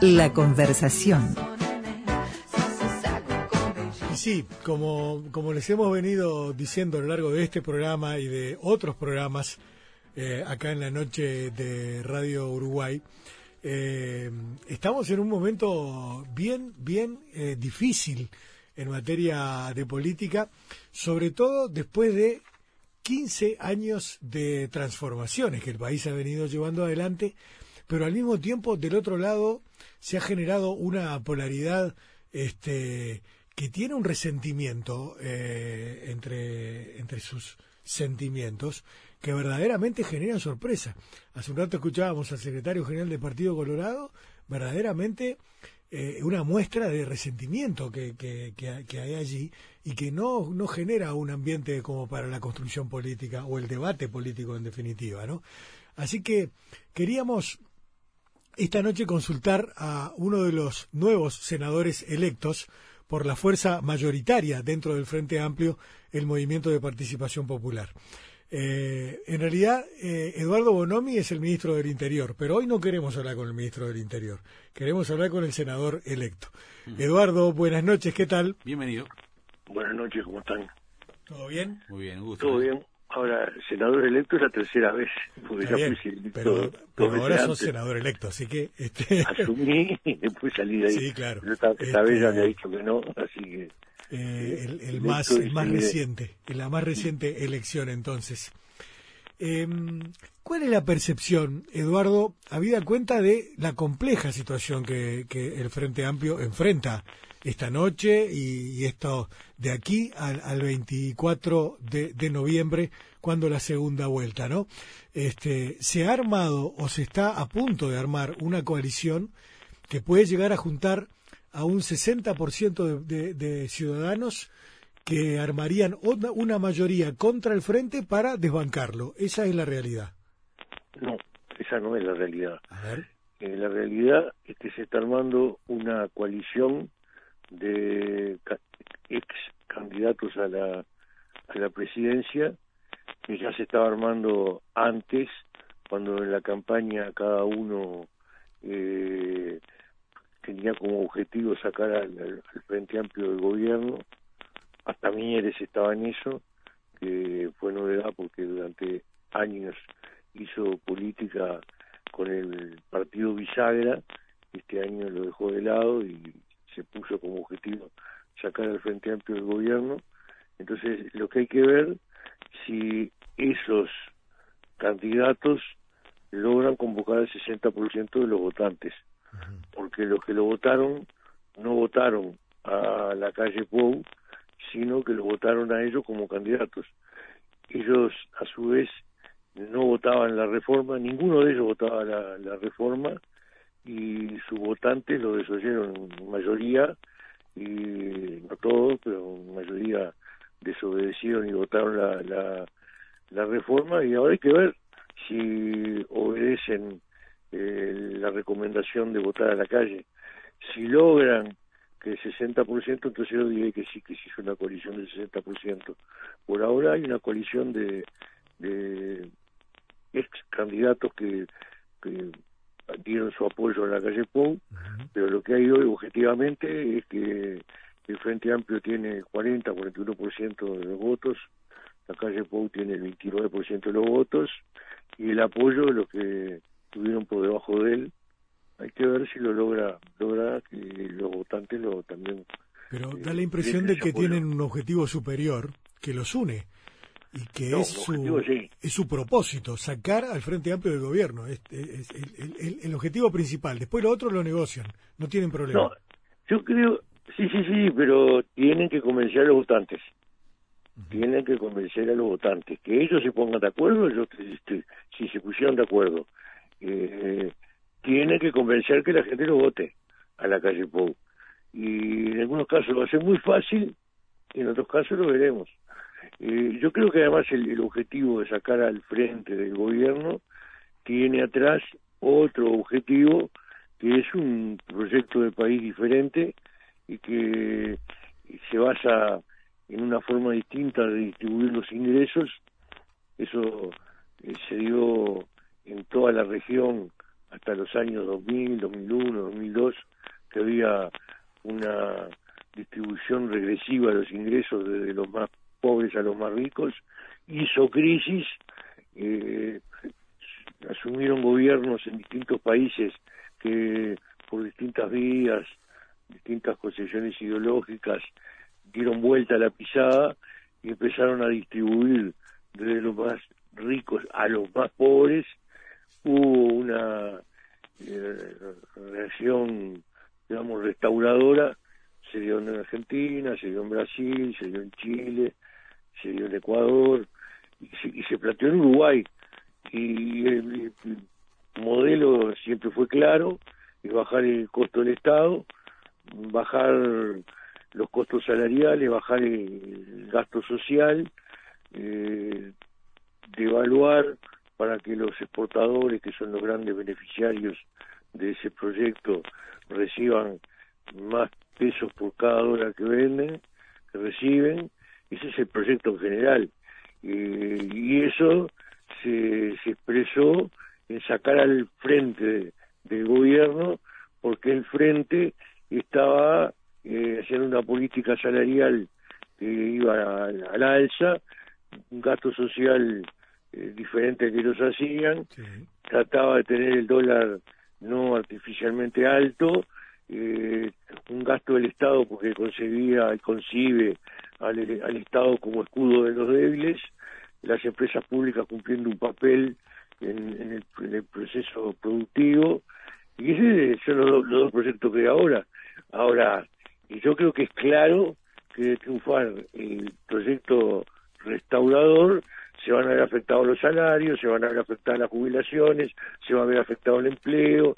La conversación. Y sí, como, como les hemos venido diciendo a lo largo de este programa y de otros programas eh, acá en la noche de Radio Uruguay, eh, estamos en un momento bien, bien eh, difícil en materia de política, sobre todo después de 15 años de transformaciones que el país ha venido llevando adelante, pero al mismo tiempo del otro lado se ha generado una polaridad este, que tiene un resentimiento eh, entre, entre sus sentimientos que verdaderamente generan sorpresa. Hace un rato escuchábamos al secretario general del Partido Colorado, verdaderamente eh, una muestra de resentimiento que, que, hay allí y que no, no genera un ambiente como para la construcción política o el debate político en definitiva, ¿no? Así que queríamos esta noche consultar a uno de los nuevos senadores electos por la fuerza mayoritaria dentro del Frente Amplio, el Movimiento de Participación Popular. Eh, en realidad, eh, Eduardo Bonomi es el ministro del Interior, pero hoy no queremos hablar con el ministro del Interior, queremos hablar con el senador electo. Eduardo, buenas noches, ¿qué tal? Bienvenido. Buenas noches, ¿cómo están? ¿Todo bien? Muy bien, gusto. Todo bien. Ahora, senador electo es la tercera vez. Porque ya fui pero, pero ahora sos senador electo, así que... Este... Asumí y después salí de ahí. Sí, claro. esta, vez ya me ha este, dicho que no, así que... Eh, el, el más, el más reciente, la más reciente elección entonces. Eh, ¿Cuál es la percepción, Eduardo, habida cuenta de la compleja situación que, que el Frente Amplio enfrenta esta noche y, esto de aquí al, al 24 de, de, noviembre, cuando la segunda vuelta, ¿no? Este, se ha armado o se está a punto de armar una coalición que puede llegar a juntar a un 60% de, de, ciudadanos que armarían una, mayoría contra el frente para desbancarlo. Esa es la realidad. No, esa no es la realidad. Eh, la realidad es que se está armando una coalición de ex candidatos a la, a la presidencia que ya se estaba armando antes, cuando en la campaña cada uno eh, tenía como objetivo sacar al, Frente Amplio del gobierno. Hasta Mieres estaba en eso, que fue novedad porque durante años hizo política con el partido bisagra, este año lo dejó de lado y puso como objetivo sacar al Frente Amplio del gobierno. Entonces, lo que hay que ver si esos candidatos logran convocar el 60% de los votantes porque los que lo votaron no votaron a la calle Pou, sino que lo votaron a ellos como candidatos. Ellos, a su vez, no votaban la reforma, ninguno de ellos votaba la, la reforma, y sus votantes lo desoyeron mayoría, y no todos, pero en mayoría desobedecieron y votaron la, la, la reforma, y ahora hay que ver si obedecen eh, la recomendación de votar a la calle. Si logran que el 60%, entonces yo diré que sí, que sí es una coalición del 60%. Por ahora hay una coalición de, de ex candidatos que, que dieron su apoyo a la calle Pou, pero lo que hay hoy objetivamente es que el Frente Amplio tiene 40, 41% de los votos, la calle Pou tiene el 29% de los votos, y el apoyo de los que estuvieron por debajo de él. Hay que ver si lo logra, logra que los votantes lo también. Pero eh, da la impresión de que tienen un objetivo superior que los une y que es, su, es su propósito, sacar al Frente Amplio del gobierno. Es, el, el, objetivo principal. Después lo otro lo negocian, no tienen problema. No, yo creo, sí, sí, sí, pero tienen que convencer a los votantes. Tienen que convencer a los votantes. Que ellos se pongan de acuerdo, yo, este, si se pusieron de acuerdo eh, tiene que convencer que la gente lo vote a la calle Pou. Y en algunos casos lo va a ser muy fácil, y en otros casos lo veremos. Eh, yo creo que además el, objetivo de sacar al frente del gobierno tiene atrás otro objetivo que es un proyecto de país diferente y que se basa en una forma distinta de distribuir los ingresos. Eso eh, se dio en toda la región hasta los años 2000, 2001, 2002, que había una distribución regresiva de los ingresos desde los más pobres a los más ricos, hizo crisis, eh, asumieron gobiernos en distintos países que por distintas vías, distintas concesiones ideológicas, dieron vuelta a la pisada y empezaron a distribuir desde los más ricos a los más pobres. Hubo una eh, reacción, digamos, restauradora, se dio en Argentina, se dio en Brasil, se dio en Chile, se dio en Ecuador y se, planteó en Uruguay. Y el, modelo siempre fue claro, es bajar el costo del Estado, bajar los costos salariales, bajar el gasto social, eh, devaluar para que los exportadores, que son los grandes beneficiarios de ese proyecto, reciban más pesos por cada dólar que venden, que reciben. Ese es el proyecto en general. Eh, y eso se, se expresó en sacar al frente del gobierno porque el frente estaba eh, haciendo una política salarial que iba al, alza, un gasto social eh, diferente que ellos hacían, trataba de tener el dólar no artificialmente alto, eh, un gasto del Estado porque concebía y concibe al, al Estado como escudo de los débiles, las empresas públicas cumpliendo un papel en, el, proceso productivo, y ese son los, dos proyectos que hay ahora. Ahora, yo creo que es claro que de triunfar el proyecto restaurador, se van a ver afectados los salarios, se van a ver afectadas las jubilaciones, se va a ver afectado el empleo,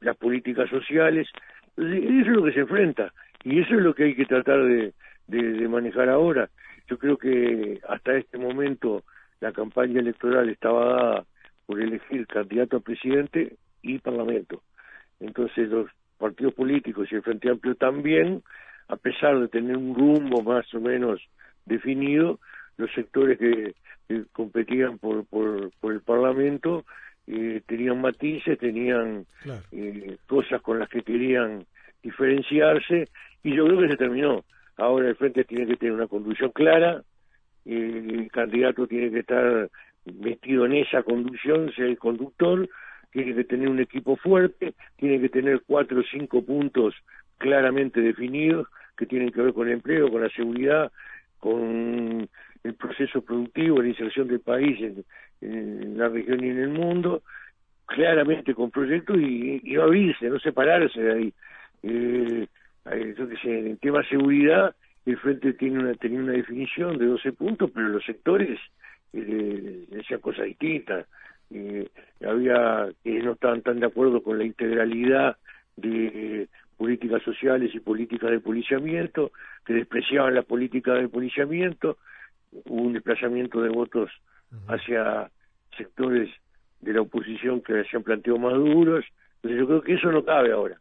las políticas sociales. Eso es lo que se enfrenta y eso es lo que hay que tratar de, de manejar ahora. Yo creo que hasta este momento la campaña electoral estaba dada por elegir candidato a presidente y parlamento. Entonces los partidos políticos y el Frente Amplio también, a pesar de tener un rumbo más o menos definido, los sectores que, competían por, por, por, el Parlamento eh, tenían matices, tenían eh, cosas con las que querían diferenciarse y yo creo que se terminó. Ahora el frente tiene que tener una conducción clara, el candidato tiene que estar metido en esa conducción, sea el conductor, tiene que tener un equipo fuerte, tiene que tener cuatro o cinco puntos claramente definidos que tienen que ver con el empleo, con la seguridad, con el proceso productivo, la inserción del país en, la región y en el mundo, claramente con proyectos y, y no abrirse, no separarse de ahí. Eh, yo que sé, en el tema seguridad, el Frente tiene una, tenía una definición de 12 puntos, pero los sectores eh, decían cosas distintas. Eh, había que no estaban tan de acuerdo con la integralidad de políticas sociales y políticas de policiamiento, que despreciaban la política de policiamiento, hubo un desplazamiento de votos hacia sectores de la oposición que hacían planteos más duros, entonces yo creo que eso no cabe ahora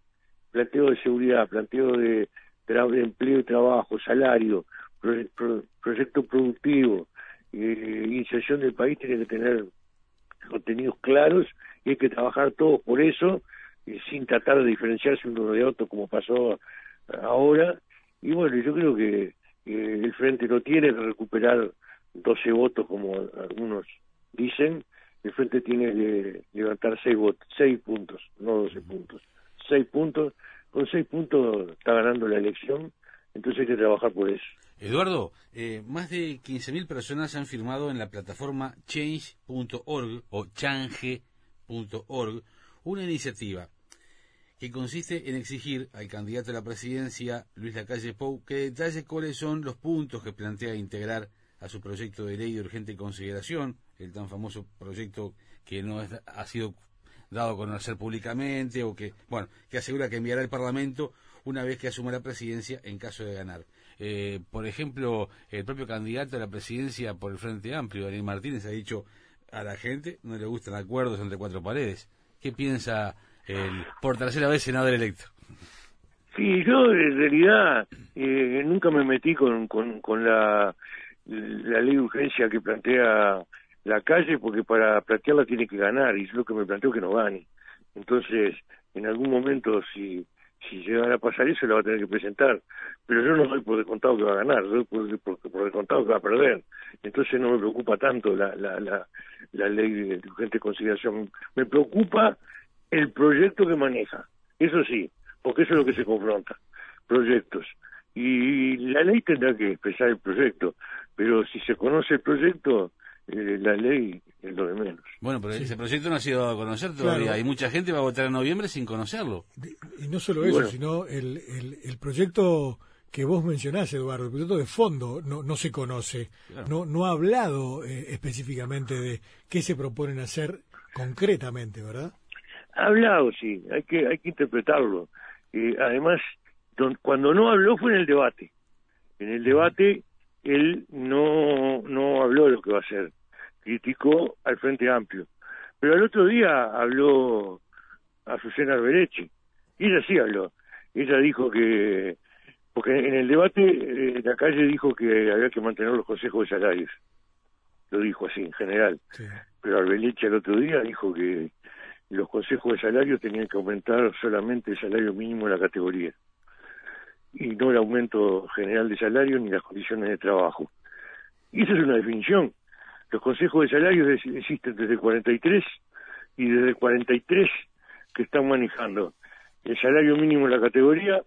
planteo de seguridad, planteo de, empleo y trabajo, salario, proyecto productivo, eh, inserción del país tiene que tener contenidos claros y hay que trabajar todos por eso, eh, sin tratar de diferenciarse uno de otro como pasó ahora. Y bueno, yo creo que el Frente no tiene que recuperar 12 votos como algunos dicen, el Frente tiene que levantar 6 votos, 6 puntos, no 12 puntos seis puntos, con seis puntos está ganando la elección, entonces hay que trabajar por eso. Eduardo, eh, más de 15.000 personas han firmado en la plataforma change.org o change.org una iniciativa que consiste en exigir al candidato a la presidencia, Luis Lacalle Pou, que detalle cuáles son los puntos que plantea integrar a su proyecto de ley de urgente consideración, el tan famoso proyecto que no ha sido dado a conocer públicamente o que, bueno, que asegura que enviará al Parlamento una vez que asuma la presidencia en caso de ganar. Eh, por ejemplo, el propio candidato a la presidencia por el Frente Amplio, Daniel Martínez, ha dicho a la gente no le gustan acuerdos entre cuatro paredes. ¿Qué piensa el por tercera vez senador electo? Sí, yo en realidad eh, nunca me metí con, con, con la, la ley de urgencia que plantea la calle porque para plantearla tiene que ganar y es lo que me planteo que no gane. Entonces, en algún momento, si si llegara a pasar eso, la va a tener que presentar. Pero yo no doy por descontado que va a ganar, doy por, por, descontado que va a perder. Entonces no me preocupa tanto la, la, la, la ley de urgente consideración. Me preocupa el proyecto que maneja. Eso sí, porque eso es lo que se confronta. Proyectos. Y la ley tendrá que expresar el proyecto. Pero si se conoce el proyecto, eh, la ley es lo de menos. Bueno, pero ese proyecto no ha sido a conocer todavía. Hay mucha gente va a votar en noviembre sin conocerlo. Y no solo eso, sino el, el, proyecto que vos mencionás, Eduardo, el proyecto de fondo no, no se conoce. No, no ha hablado eh, específicamente de qué se proponen hacer concretamente, ¿verdad? Ha hablado, sí. Hay que, hay que interpretarlo. Eh, además, cuando no habló fue en el debate. En el debate él no, no habló de lo que va a hacer criticó al Frente Amplio. Pero el otro día habló a Susana Arbereche, y ella sí habló. Ella dijo que, porque en el debate eh, la calle dijo que había que mantener los consejos de salarios. Lo dijo así en general. Pero Arbereche el otro día dijo que los consejos de salarios tenían que aumentar solamente el salario mínimo de la categoría y no el aumento general de salario ni las condiciones de trabajo. Y esa es una definición. Los consejos de salarios existen desde el 43 y desde el 43 que están manejando el salario mínimo en la categoría,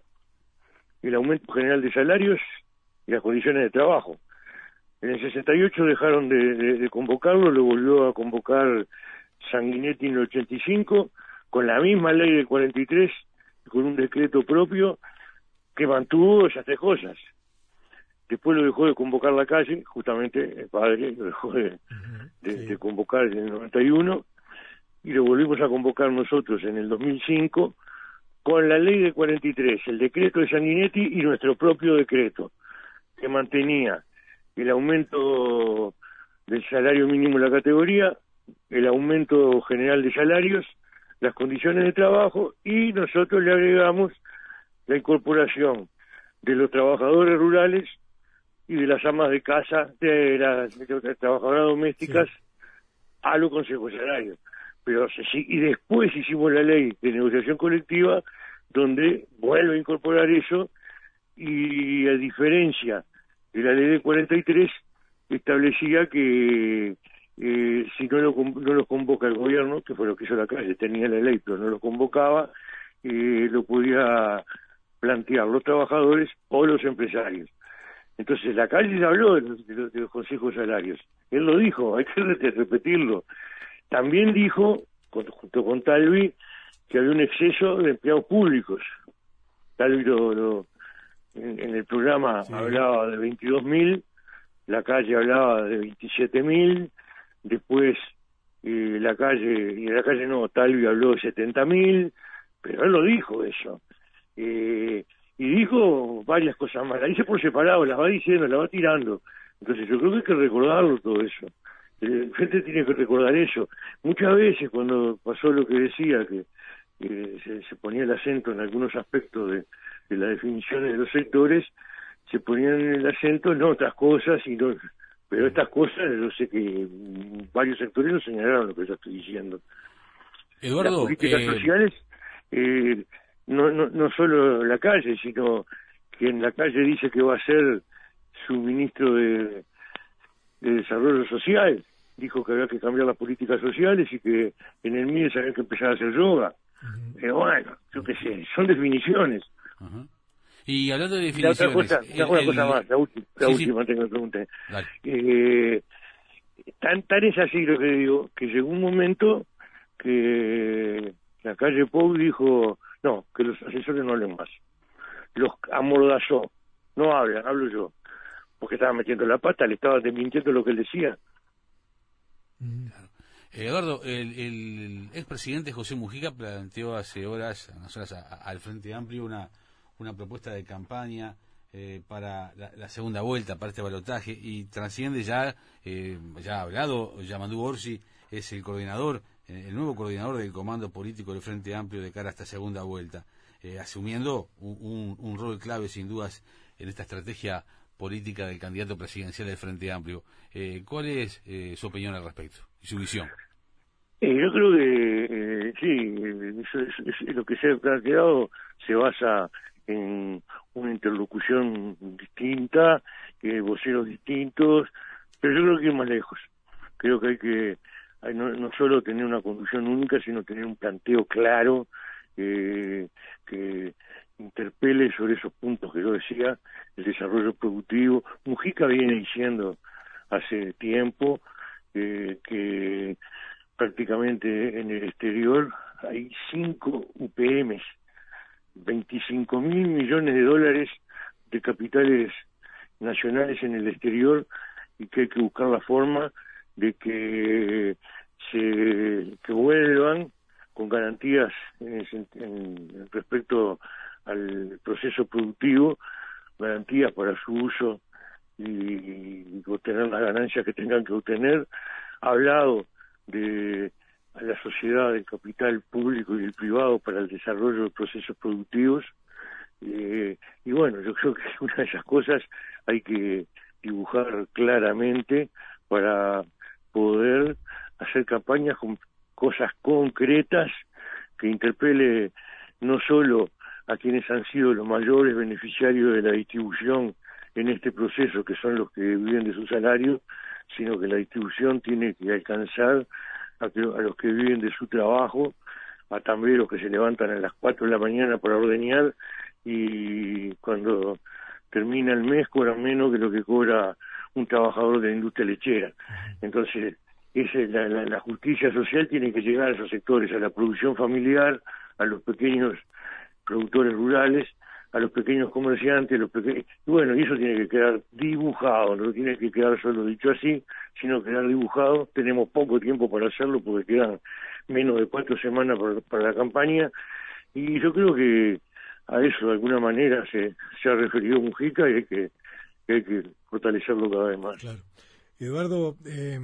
el aumento general de salarios y las condiciones de trabajo. En el 68 dejaron de, convocarlo, lo volvió a convocar Sanguinetti en el 85, con la misma ley del 43, con un decreto propio que mantuvo esas tres cosas. Después lo dejó de convocar la calle, justamente el padre lo dejó de, convocar en el 91 y lo volvimos a convocar nosotros en el 2005 con la ley de 43, el decreto de Sanguinetti y nuestro propio decreto, que mantenía el aumento del salario mínimo en la categoría, el aumento general de salarios, las condiciones de trabajo y nosotros le agregamos la incorporación de los trabajadores rurales y de las amas de casa, de las, trabajadoras domésticas, a los consejos salarios. Pero y después hicimos la ley de negociación colectiva, donde vuelve a incorporar eso, y a diferencia de la ley de 43, establecía que eh, si no lo, no lo convoca el gobierno, que fue lo que hizo la calle, tenía la ley, pero no lo convocaba, eh, lo podía plantear los trabajadores o los empresarios. Entonces, la calle habló de los, consejos salarios. Él lo dijo, hay que repetirlo. También dijo, junto con Talvi, que había un exceso de empleados públicos. Talvi lo, en, el programa hablaba de 22.000, la calle hablaba de 27.000, después eh, la calle, y la calle no, Talvi habló de 70.000, pero él lo dijo eso. Eh, y dijo varias cosas más, la dice por separado, las va diciendo, las va tirando. Entonces yo creo que hay que recordarlo todo eso. La gente tiene que recordar eso. Muchas veces cuando pasó lo que decía, que se, ponía el acento en algunos aspectos de, de las definiciones de los sectores, se ponían el acento en otras cosas y no, pero estas cosas yo sé que varios sectores lo señalaron lo que yo estoy diciendo. Eduardo, las políticas eh, sociales eh, no, no, no solo la calle, sino que en la calle dice que va a ser su ministro de, Desarrollo Social. Dijo que había que cambiar las políticas sociales y que en el MIDES había que empezar a hacer yoga. Pero bueno, yo qué sé, son definiciones. Y hablando de definiciones... La otra cosa, una cosa más, la, última tengo que preguntar. Eh, tan, tan es así lo que digo, que llegó un momento que la calle Pou dijo no, que los asesores no hablen más. Los amordazó. No hablan, hablo yo. Porque estaba metiendo la pata, le estaba desmintiendo lo que él decía. Mm. Eduardo, el, el expresidente José Mujica planteó hace horas, horas al Frente Amplio una, una propuesta de campaña eh, para la, segunda vuelta, para este balotaje, y trasciende ya, eh, ya ha hablado, Yamandu Orsi es el coordinador el nuevo coordinador del Comando Político del Frente Amplio de cara a esta segunda vuelta, eh, asumiendo un, rol clave sin dudas en esta estrategia política del candidato presidencial del Frente Amplio. Eh, ¿Cuál es eh, su opinión al respecto y su visión? Eh, yo creo que sí, lo que se ha planteado se basa en una interlocución distinta, voceros distintos, pero yo creo que es más lejos. Creo que hay que no, no solo tener una conducción única, sino tener un planteo claro que interpele sobre esos puntos que yo decía, el desarrollo productivo. Mujica viene diciendo hace tiempo eh, que prácticamente en el exterior hay cinco UPMs, 25 mil millones de dólares de capitales nacionales en el exterior y que hay que buscar la forma de que se vuelvan con garantías en, respecto al proceso productivo, garantías para su uso y, obtener las ganancias que tengan que obtener. Ha hablado de la sociedad del capital público y el privado para el desarrollo de procesos productivos. Eh, y bueno, yo creo que una de esas cosas hay que dibujar claramente para poder hacer campañas con cosas concretas que interpele no solo a quienes han sido los mayores beneficiarios de la distribución en este proceso, que son los que viven de su salario, sino que la distribución tiene que alcanzar a, los que viven de su trabajo, a tamberos que se levantan a las 4 de la mañana para ordeñar y cuando termina el mes cobran menos que lo que cobra un trabajador de la industria lechera. Entonces, la, la, justicia social tiene que llegar a esos sectores, a la producción familiar, a los pequeños productores rurales, a los pequeños comerciantes, los pequeños... bueno, y eso tiene que quedar dibujado, no tiene que quedar solo dicho así, sino quedar dibujado. Tenemos poco tiempo para hacerlo porque quedan menos de cuatro semanas para, la campaña y yo creo que a eso de alguna manera se, se ha referido Mujica y hay que, hay que fortalecerlo cada vez más. Claro. Eduardo, eh,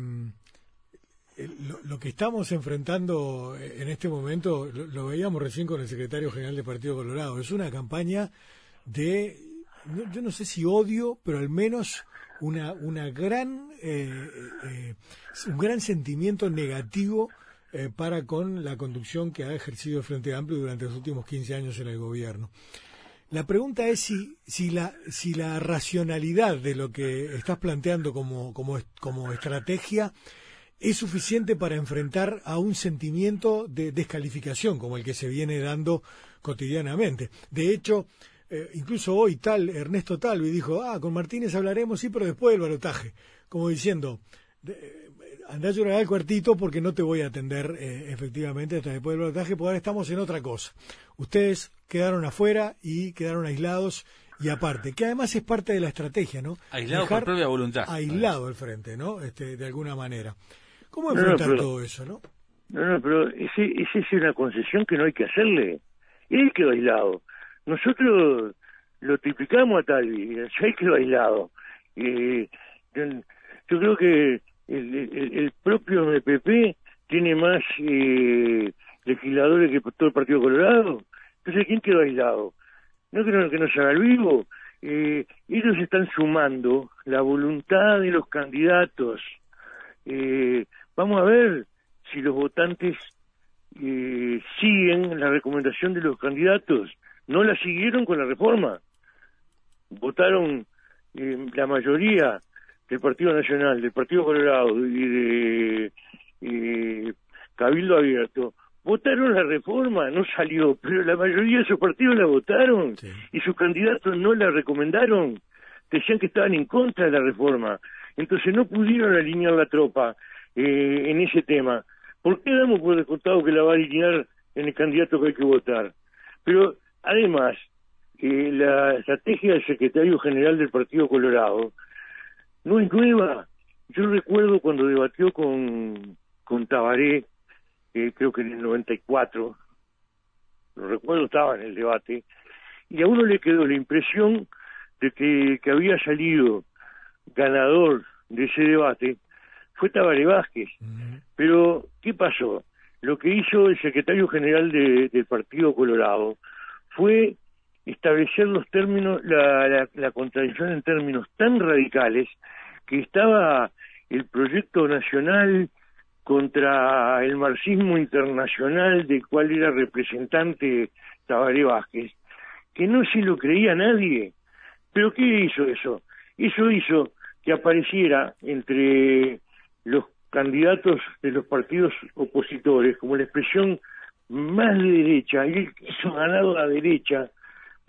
lo, que estamos enfrentando en este momento, lo, veíamos recién con el secretario general del Partido Colorado, es una campaña de, yo no sé si odio, pero al menos una, una gran, eh, eh, un gran sentimiento negativo eh, para con la conducción que ha ejercido el Frente Amplio durante los últimos 15 años en el gobierno. La pregunta es si, si, la, si la racionalidad de lo que estás planteando como, como, como estrategia es suficiente para enfrentar a un sentimiento de descalificación como el que se viene dando cotidianamente. De hecho, eh, incluso hoy tal Ernesto Talvi dijo, ah, con Martínez hablaremos, sí, pero después del balotaje, como diciendo, andá a llorar al cuartito porque no te voy a atender eh, efectivamente hasta después del balotaje, porque ahora estamos en otra cosa. Ustedes quedaron afuera y quedaron aislados y aparte, que además es parte de la estrategia, ¿no? Aislado por propia voluntad. Aislado al frente, ¿no? Este, de alguna manera. ¿Cómo enfrentar todo eso, no? No, no, pero ese, esa es una concesión que no hay que hacerle. Él quedó aislado. Nosotros lo triplicamos a Talvi, él quedó aislado. Eh, yo creo que el, propio MPP tiene más eh, legisladores que todo el Partido Colorado. Entonces, ¿quién quedó aislado? No no, que no se haga el vivo. Eh, ellos están sumando la voluntad de los candidatos eh, vamos a ver si los votantes eh, siguen la recomendación de los candidatos. No la siguieron con la reforma. Votaron eh, la mayoría del Partido Nacional, del Partido Colorado y de eh, Cabildo Abierto. Votaron la reforma, no salió, pero la mayoría de esos partidos la votaron y sus candidatos no la recomendaron. Decían que estaban en contra de la reforma. Entonces no pudieron alinear la tropa eh, en ese tema. ¿Por qué damos por descontado que la va a alinear en el candidato que hay que votar? Pero además, eh, la estrategia del secretario general del Partido Colorado no es nueva. Yo recuerdo cuando debatió con, con Tabaré, eh, creo que en el 94, lo recuerdo, estaba en el debate, y a uno le quedó la impresión de que, que había salido ganador de ese debate fue Tabaré Vázquez. Pero, ¿qué pasó? Lo que hizo el secretario general del Partido Colorado fue establecer los términos, la, la, contradicción en términos tan radicales que estaba el proyecto nacional contra el marxismo internacional del cual era representante Tabaré Vázquez, que no se lo creía nadie. ¿Pero qué hizo eso? Eso hizo que apareciera entre los candidatos de los partidos opositores como la expresión más de derecha, y él ganado a la derecha,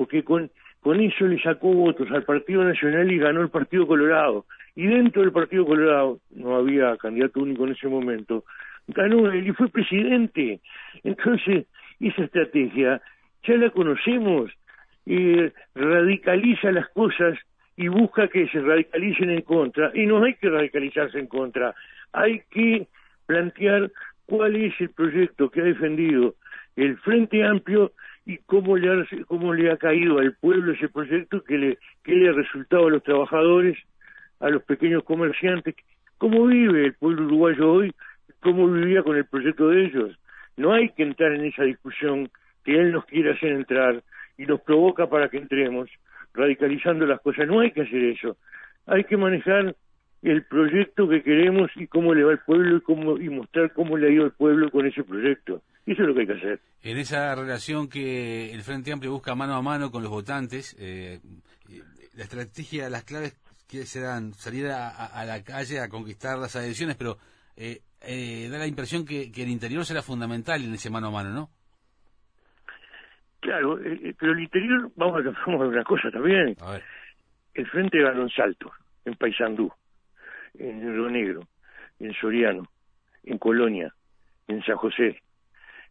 porque con, con eso le sacó votos al Partido Nacional y ganó el Partido Colorado. Y dentro del Partido Colorado, no había candidato único en ese momento, ganó él y fue presidente. Entonces, esa estrategia ya la conocemos, eh, radicaliza las cosas y busca que se radicalicen en contra. Y no hay que radicalizarse en contra, hay que plantear cuál es el proyecto que ha defendido el Frente Amplio y cómo le ha, cómo le ha caído al pueblo ese proyecto que le, que le ha resultado a los trabajadores, a los pequeños comerciantes, cómo vive el pueblo uruguayo hoy, cómo vivía con el proyecto de ellos. No hay que entrar en esa discusión que él nos quiere hacer entrar y nos provoca para que entremos, radicalizando las cosas. No hay que hacer eso. Hay que manejar el proyecto que queremos y cómo le va al pueblo y, cómo, y mostrar cómo le ha ido al pueblo con ese proyecto. Eso es lo que hay que hacer. En esa relación que el Frente Amplio busca mano a mano con los votantes, eh, la estrategia, las claves que serán salir a, la calle a conquistar las adhesiones, pero eh, eh, da la impresión que, el interior será fundamental en ese mano a mano, ¿no? Claro, pero el interior, vamos a, vamos a una cosa también. El Frente ganó en Salto, en Paysandú en Río Negro, en Soriano, en Colonia, en San José,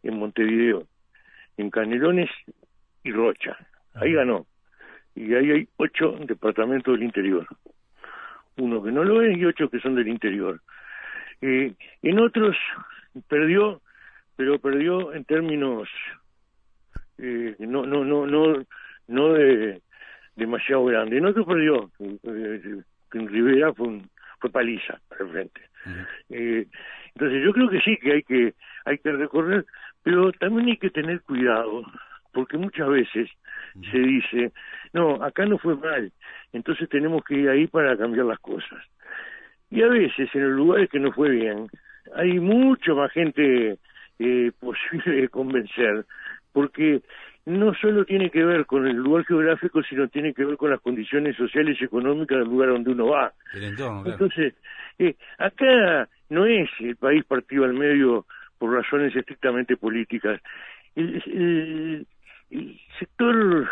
en Montevideo, en Canelones y Rocha. Ahí ganó. Y ahí hay ocho departamentos del interior. Uno que no lo es y ocho que son del interior. Eh, en otros perdió, pero perdió en términos eh, no no no no no de demasiado grande. En otros perdió. Eh, en Rivera fue un fue paliza para el frente. eh, entonces yo creo que sí que hay que hay que recorrer, pero también hay que tener cuidado, porque muchas veces se dice, no, acá no fue mal, entonces tenemos que ir ahí para cambiar las cosas. Y a veces en los lugares que no fue bien, hay mucho más gente eh, posible de convencer, porque no solo tiene que ver con el lugar geográfico, sino tiene que ver con las condiciones sociales y económicas del lugar donde uno va. Entonces, eh, acá no es el país partido al medio por razones estrictamente políticas. El, sector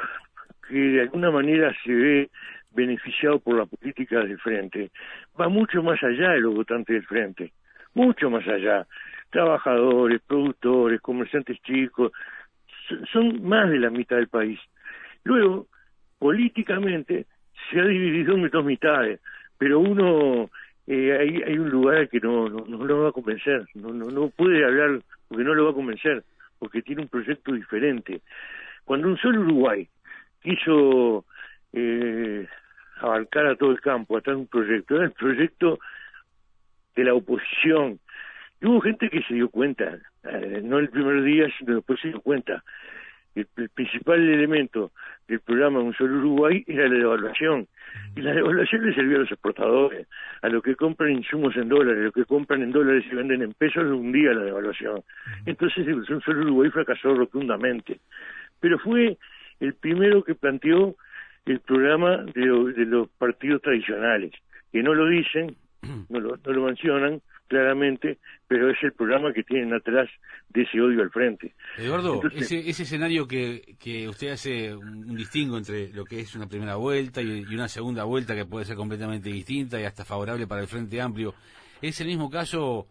que de alguna manera se ve beneficiado por la política del frente va mucho más allá de los votantes del frente, mucho más allá. Trabajadores, productores, comerciantes chicos, son más de la mitad del país. Luego, políticamente, se ha dividido en dos mitades, pero uno, eh, hay, hay un lugar que no, no, no lo va a convencer, no, no, no puede hablar porque no lo va a convencer, porque tiene un proyecto diferente. Cuando un solo Uruguay quiso eh, abarcar a todo el campo, a un proyecto, era el proyecto de la oposición, y hubo gente que se dio cuenta, eh, no el primer día, sino después se dio cuenta. El, principal elemento del programa Un Solo Uruguay era la devaluación. Y la devaluación le servía a los exportadores, a los que compran insumos en dólares, a los que compran en dólares y venden en pesos, un día la devaluación. Entonces Un Solo Uruguay fracasó rotundamente. Pero fue el primero que planteó el programa de, de los partidos tradicionales, que no lo dicen, no lo, no lo mencionan, claramente, pero es el programa que tienen atrás de ese odio al frente. Eduardo, ese, ese escenario que, que usted hace un, distingo entre lo que es una primera vuelta y, una segunda vuelta que puede ser completamente distinta y hasta favorable para el Frente Amplio, ¿es el mismo caso,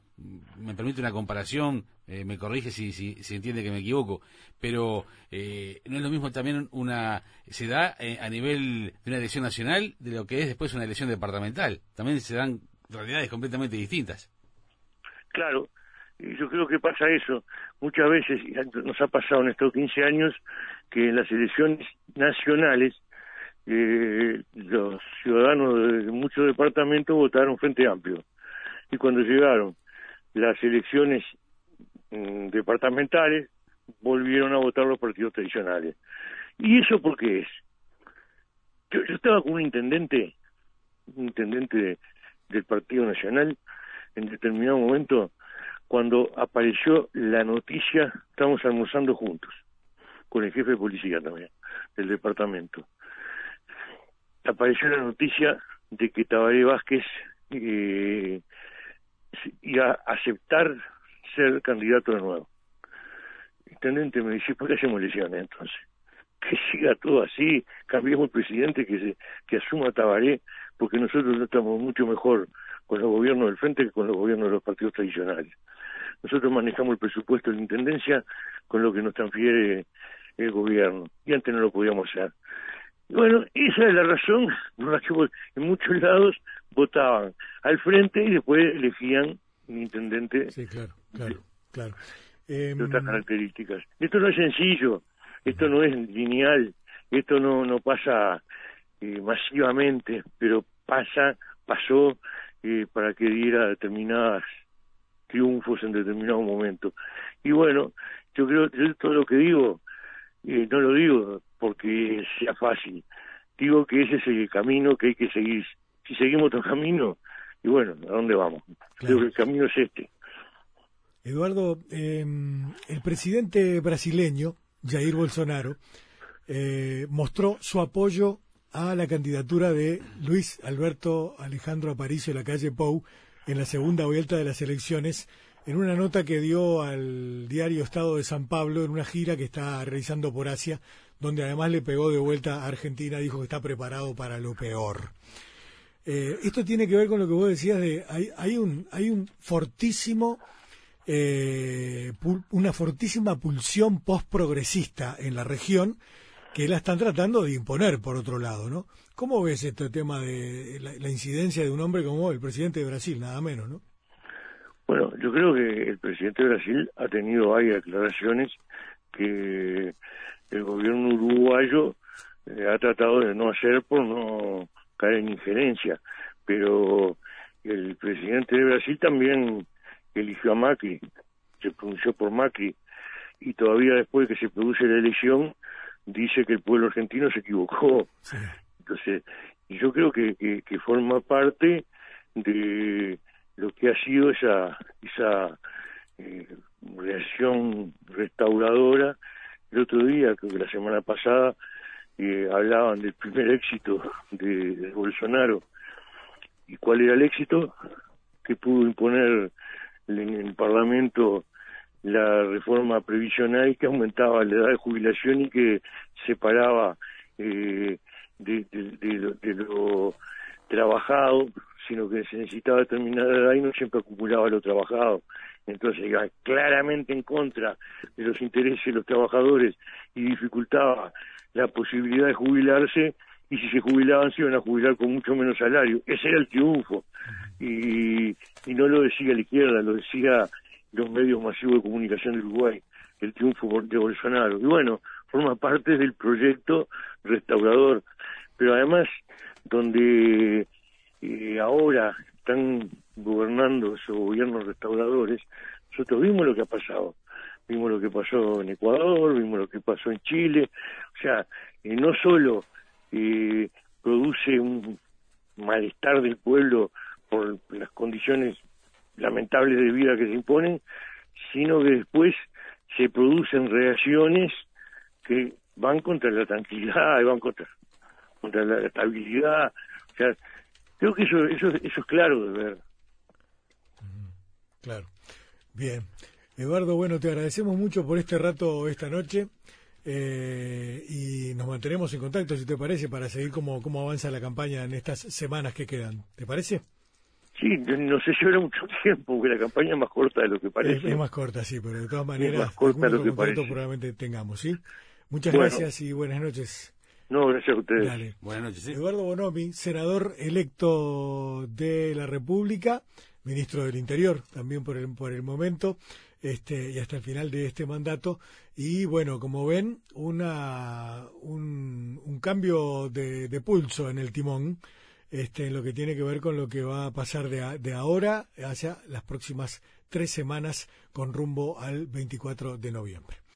me permite una comparación, eh, me corrige si, si, si, entiende que me equivoco, pero eh, no es lo mismo también una, se da eh, a nivel de una elección nacional de lo que es después una elección departamental, también se dan realidades completamente distintas. Claro, yo creo que pasa eso. Muchas veces nos ha pasado en estos 15 años que en las elecciones nacionales eh, los ciudadanos de muchos departamentos votaron Frente Amplio. Y cuando llegaron las elecciones mm, departamentales, volvieron a votar los partidos tradicionales. ¿Y eso por qué es? Yo, estaba con un intendente, un intendente del Partido Nacional, en determinado momento, cuando apareció la noticia, estamos almorzando juntos, con el jefe de policía también, del departamento. Apareció la noticia de que Tabaré Vázquez eh, iba a aceptar ser candidato de nuevo. El intendente me dice, ¿por qué hacemos elecciones entonces? Que siga todo así, cambiemos el presidente, que, se, que asuma Tabaré, porque nosotros estamos mucho mejor con los gobiernos del frente que con los gobiernos de los partidos tradicionales. Nosotros manejamos el presupuesto de la Intendencia con lo que nos transfiere el gobierno, y antes no lo podíamos hacer. bueno, esa es la razón por la que en muchos lados votaban al frente y después elegían un intendente. Sí, claro, claro, claro. De otras em, características. Esto no es sencillo, esto no es lineal, esto no, no pasa eh, masivamente, pero pasa, pasó eh, para que diera determinadas triunfos en determinado momento. Y bueno, yo creo que todo lo que digo, eh, no lo digo porque sea fácil, digo que ese es el camino que hay que seguir. Si seguimos otro camino, y bueno, ¿a dónde vamos? Creo que el camino es este. Eduardo, em, el presidente brasileño, Jair Bolsonaro, eh, mostró su apoyo a la candidatura de Luis Alberto Alejandro Aparicio de la calle Pou en la segunda vuelta de las elecciones en una nota que dio al diario Estado de San Pablo en una gira que está realizando por Asia, donde además le pegó de vuelta a Argentina, dijo que está preparado para lo peor. Eh, esto tiene que ver con lo que vos decías de hay, hay un hay un fortísimo eh, una fortísima pulsión post-progresista en la región que la están tratando de imponer por otro lado, ¿no? ¿Cómo ves este tema de la, incidencia de un hombre como el presidente de Brasil, nada menos, ¿no? Bueno, yo creo que el presidente de Brasil ha tenido varias declaraciones que el gobierno uruguayo eh, ha tratado de no hacer por no caer en injerencia, pero el presidente de Brasil también eligió a Macri, se pronunció por Macri, y todavía después de que se produce la elección, dice que el pueblo argentino se equivocó. Entonces, yo creo que, que, forma parte de lo que ha sido esa, esa eh, reacción restauradora. El otro día, creo que la semana pasada, eh, hablaban del primer éxito de, Bolsonaro. ¿Y cuál era el éxito? Que pudo imponer en el Parlamento la reforma previsional que aumentaba la edad de jubilación y que separaba eh, de, de, lo trabajado, sino que se necesitaba determinada edad y no siempre acumulaba lo trabajado. Entonces iba claramente en contra de los intereses de los trabajadores y dificultaba la posibilidad de jubilarse y si se jubilaban se iban a jubilar con mucho menos salario. Ese era el triunfo. Y, y no lo decía la izquierda, lo decía los medios masivos de comunicación de Uruguay, el triunfo de Bolsonaro. Y bueno, forma parte del proyecto restaurador. Pero además, donde eh, ahora están gobernando esos gobiernos restauradores, nosotros vimos lo que ha pasado vimos lo que pasó en Ecuador, vimos lo que pasó en Chile, o sea, no solo eh, produce un malestar del pueblo por las condiciones lamentables de vida que se imponen, sino que después se producen reacciones que van contra la tranquilidad, van contra, contra la estabilidad, o sea, creo que eso, eso, eso es claro de ver. Claro. Bien. Eduardo, bueno, te agradecemos mucho por este rato esta noche eh, y nos mantenemos en contacto, si te parece, para seguir cómo, cómo avanza la campaña en estas semanas que quedan. ¿Te parece? Sí, no sé si habrá mucho tiempo, porque la campaña es más corta de lo que parece. Es, más corta, sí, pero de todas maneras, más corta lo que parece. probablemente tengamos, ¿sí? Muchas gracias y buenas noches. No, gracias a ustedes. Buenas noches. Eduardo Bonomi, senador electo de la República, ministro del Interior también por el, por el momento este, y hasta el final de este mandato. Y bueno, como ven, una, un, un cambio de, de, pulso en el timón, este, en lo que tiene que ver con lo que va a pasar de, de ahora hacia las próximas tres semanas con rumbo al 24 de noviembre.